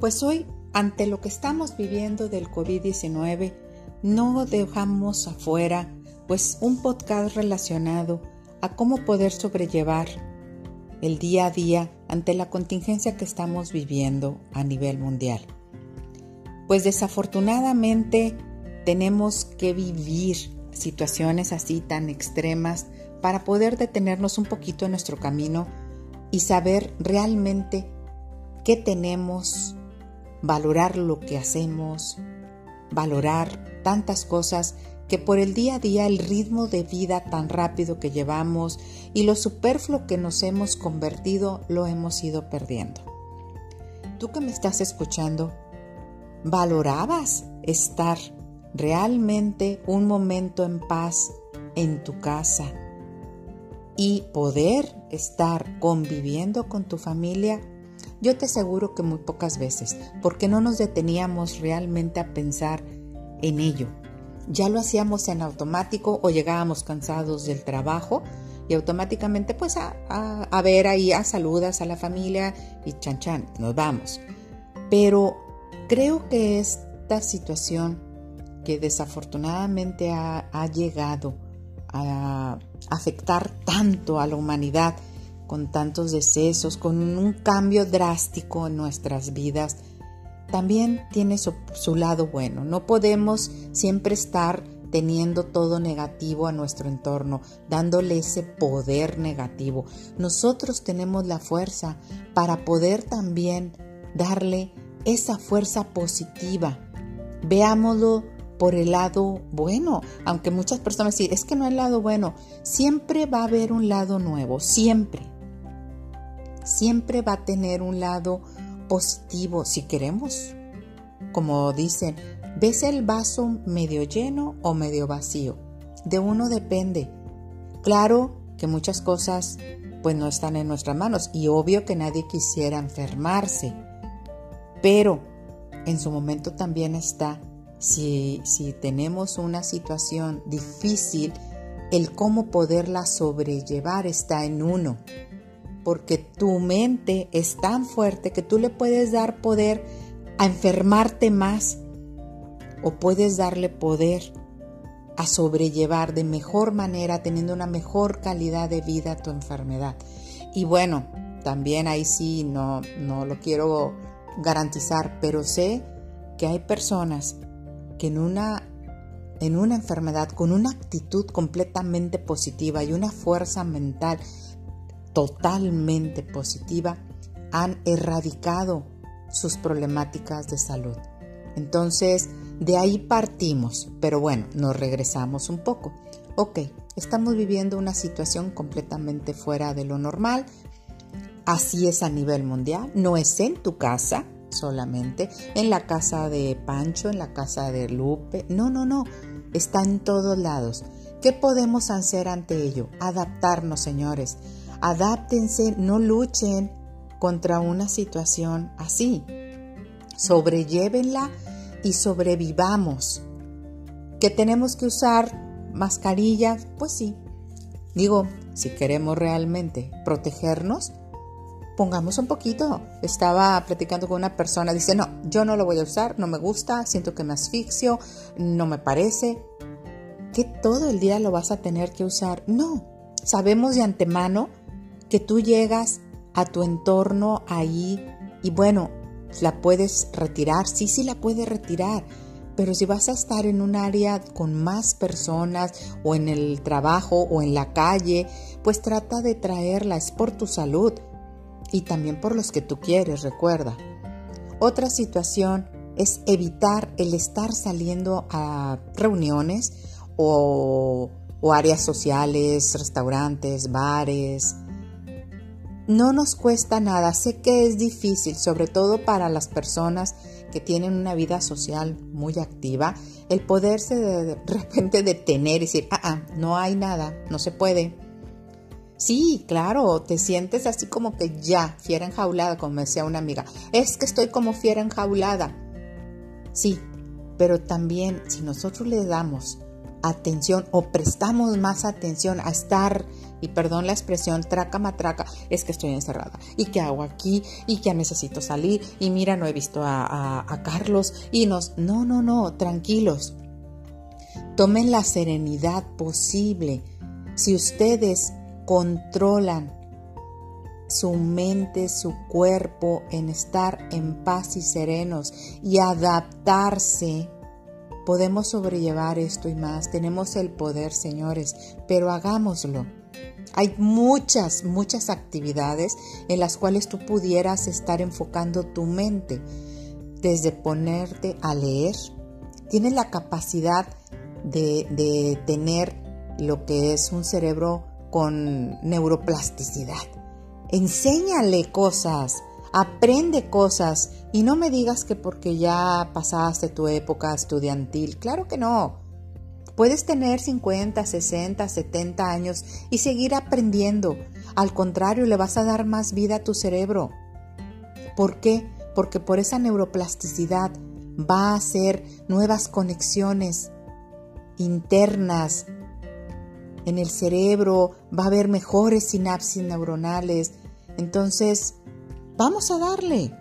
Pues hoy, ante lo que estamos viviendo del COVID-19, no dejamos afuera pues un podcast relacionado a cómo poder sobrellevar el día a día ante la contingencia que estamos viviendo a nivel mundial. Pues desafortunadamente tenemos que vivir situaciones así tan extremas para poder detenernos un poquito en nuestro camino y saber realmente qué tenemos, valorar lo que hacemos, valorar tantas cosas que por el día a día el ritmo de vida tan rápido que llevamos y lo superfluo que nos hemos convertido lo hemos ido perdiendo. Tú que me estás escuchando, ¿valorabas estar realmente un momento en paz en tu casa y poder estar conviviendo con tu familia? Yo te aseguro que muy pocas veces, porque no nos deteníamos realmente a pensar en ello ya lo hacíamos en automático o llegábamos cansados del trabajo y automáticamente pues a, ver ahí, a saludas a la familia y chan chan, nos vamos. Pero creo que esta situación que desafortunadamente ha, ha llegado a afectar tanto a la humanidad, con tantos decesos, con un cambio drástico en nuestras vidas, también tiene su, lado bueno. No podemos siempre estar teniendo todo negativo a nuestro entorno, dándole ese poder negativo. Nosotros tenemos la fuerza para poder también darle esa fuerza positiva. Veámoslo por el lado bueno, aunque muchas personas dicen, es que no hay lado bueno, siempre va a haber un lado nuevo, siempre. Siempre va a tener un lado positivo si queremos. Como dicen, ¿ves el vaso medio lleno o medio vacío? De uno depende. Claro que muchas cosas pues no están en nuestras manos y obvio que nadie quisiera enfermarse. Pero en su momento también está, si, si tenemos una situación difícil, el cómo poderla sobrellevar está en uno porque tu mente es tan fuerte que tú le puedes dar poder a enfermarte más o puedes darle poder a sobrellevar de mejor manera, teniendo una mejor calidad de vida tu enfermedad. Y bueno, también ahí sí no, no lo quiero garantizar, pero sé que hay personas que en una, en una enfermedad con una actitud completamente positiva y una fuerza mental totalmente positiva han erradicado sus problemáticas de salud. Entonces, de ahí partimos, pero bueno, nos regresamos un poco. Ok, estamos viviendo una situación completamente fuera de lo normal. Así es a nivel mundial, no es en tu casa solamente, en la casa de Pancho, en la casa de Lupe, no, no, no, está en todos lados. ¿Qué podemos hacer ante ello? Adaptarnos, señores Adáptense, no luchen contra una situación así. Sobrellévenla y sobrevivamos. ¿Que tenemos que usar mascarillas? Pues sí. Digo, si queremos realmente protegernos, pongamos un poquito. Estaba platicando con una persona, dice, no, yo no lo voy a usar, no me gusta, siento que me asfixio, no me parece. ¿Que todo el día lo vas a tener que usar? No, sabemos de antemano que tú llegas a tu entorno ahí y bueno, la puedes retirar, sí, sí la puedes retirar, pero si vas a estar en un área con más personas o en el trabajo o en la calle, pues trata de traerla, es por tu salud y también por los que tú quieres, recuerda. Otra situación es evitar el estar saliendo a reuniones o, o áreas sociales, restaurantes, bares, no nos cuesta nada, sé que es difícil, sobre todo para las personas que tienen una vida social muy activa, el poderse de repente detener y decir, ah, ah, no hay nada, no se puede. Sí, claro, te sientes así como que ya, fiera enjaulada, como decía una amiga, es que estoy como fiera enjaulada. Sí, pero también si nosotros le damos atención o prestamos más atención a estar, y perdón la expresión, traca matraca, es que estoy encerrada. ¿Y qué hago aquí? ¿Y que necesito salir? Y mira, no he visto a, a Carlos. Y nos, no, no, no, tranquilos. Tomen la serenidad posible. Si ustedes controlan su mente, su cuerpo en estar en paz y serenos y adaptarse, podemos sobrellevar esto y más. Tenemos el poder, señores, pero hagámoslo. Hay muchas, muchas actividades en las cuales tú pudieras estar enfocando tu mente, desde ponerte a leer. Tienes la capacidad de, de tener lo que es un cerebro con neuroplasticidad. Enséñale cosas, aprende cosas y no me digas que porque ya pasaste tu época estudiantil. Claro que no. Puedes tener 50, 60, 70 años y seguir aprendiendo. Al contrario, le vas a dar más vida a tu cerebro. ¿Por qué? Porque por esa neuroplasticidad va a hacer nuevas conexiones internas en el cerebro, va a haber mejores sinapsis neuronales. Entonces, vamos a darle.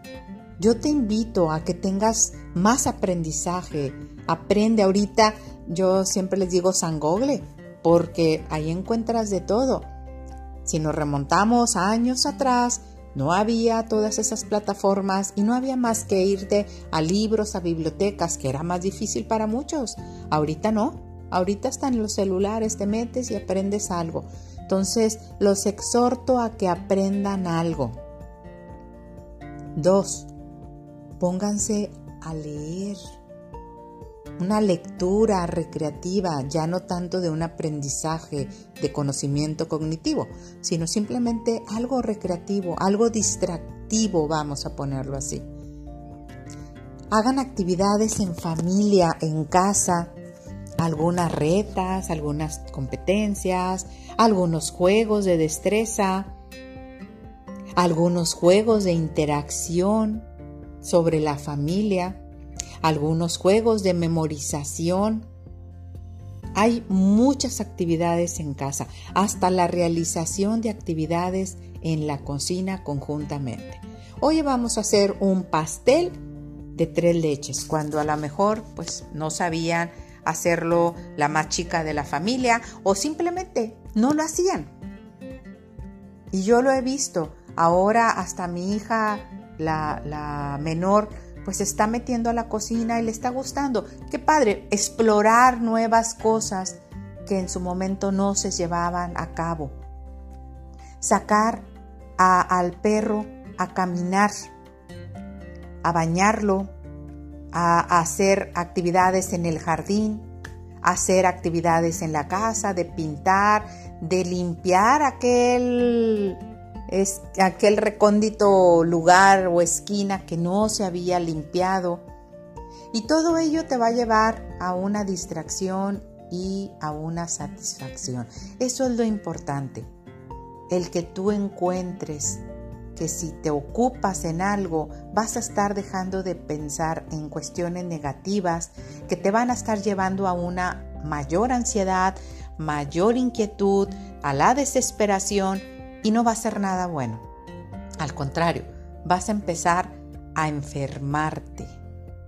Yo te invito a que tengas más aprendizaje. Aprende ahorita yo siempre les digo San Google, porque ahí encuentras de todo. Si nos remontamos años atrás, no había todas esas plataformas y no había más que irte a libros, a bibliotecas, que era más difícil para muchos. Ahorita no. Ahorita están los celulares, te metes y aprendes algo. Entonces, los exhorto a que aprendan algo. Dos, pónganse a leer una lectura recreativa, ya no tanto de un aprendizaje de conocimiento cognitivo, sino simplemente algo recreativo, algo distractivo, vamos a ponerlo así. Hagan actividades en familia, en casa, algunas retas, algunas competencias, algunos juegos de destreza, algunos juegos de interacción sobre la familia algunos juegos de memorización. Hay muchas actividades en casa, hasta la realización de actividades en la cocina conjuntamente. Hoy vamos a hacer un pastel de tres leches, cuando a lo mejor pues no sabían hacerlo la más chica de la familia o simplemente no lo hacían. Y yo lo he visto, ahora hasta mi hija, la, menor, pues se está metiendo a la cocina y le está gustando. Qué padre, explorar nuevas cosas que en su momento no se llevaban a cabo. Sacar al perro a caminar, a bañarlo, a hacer actividades en el jardín, a hacer actividades en la casa, de pintar, de limpiar aquel es aquel recóndito lugar o esquina que no se había limpiado. Y todo ello te va a llevar a una distracción y a una satisfacción. Eso es lo importante. El que tú encuentres que si te ocupas en algo vas a estar dejando de pensar en cuestiones negativas que te van a estar llevando a una mayor ansiedad, mayor inquietud, a la desesperación y no va a ser nada bueno. Al contrario, vas a empezar a enfermarte.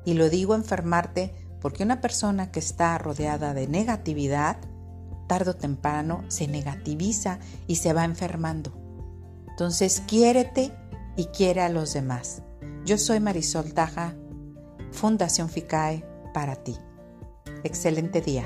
Y lo digo enfermarte porque una persona que está rodeada de negatividad, tarde o temprano se negativiza y se va enfermando. Entonces, quiérete y quiere a los demás. Yo soy Marisol Taja, Fundación FICAE para ti. Excelente día.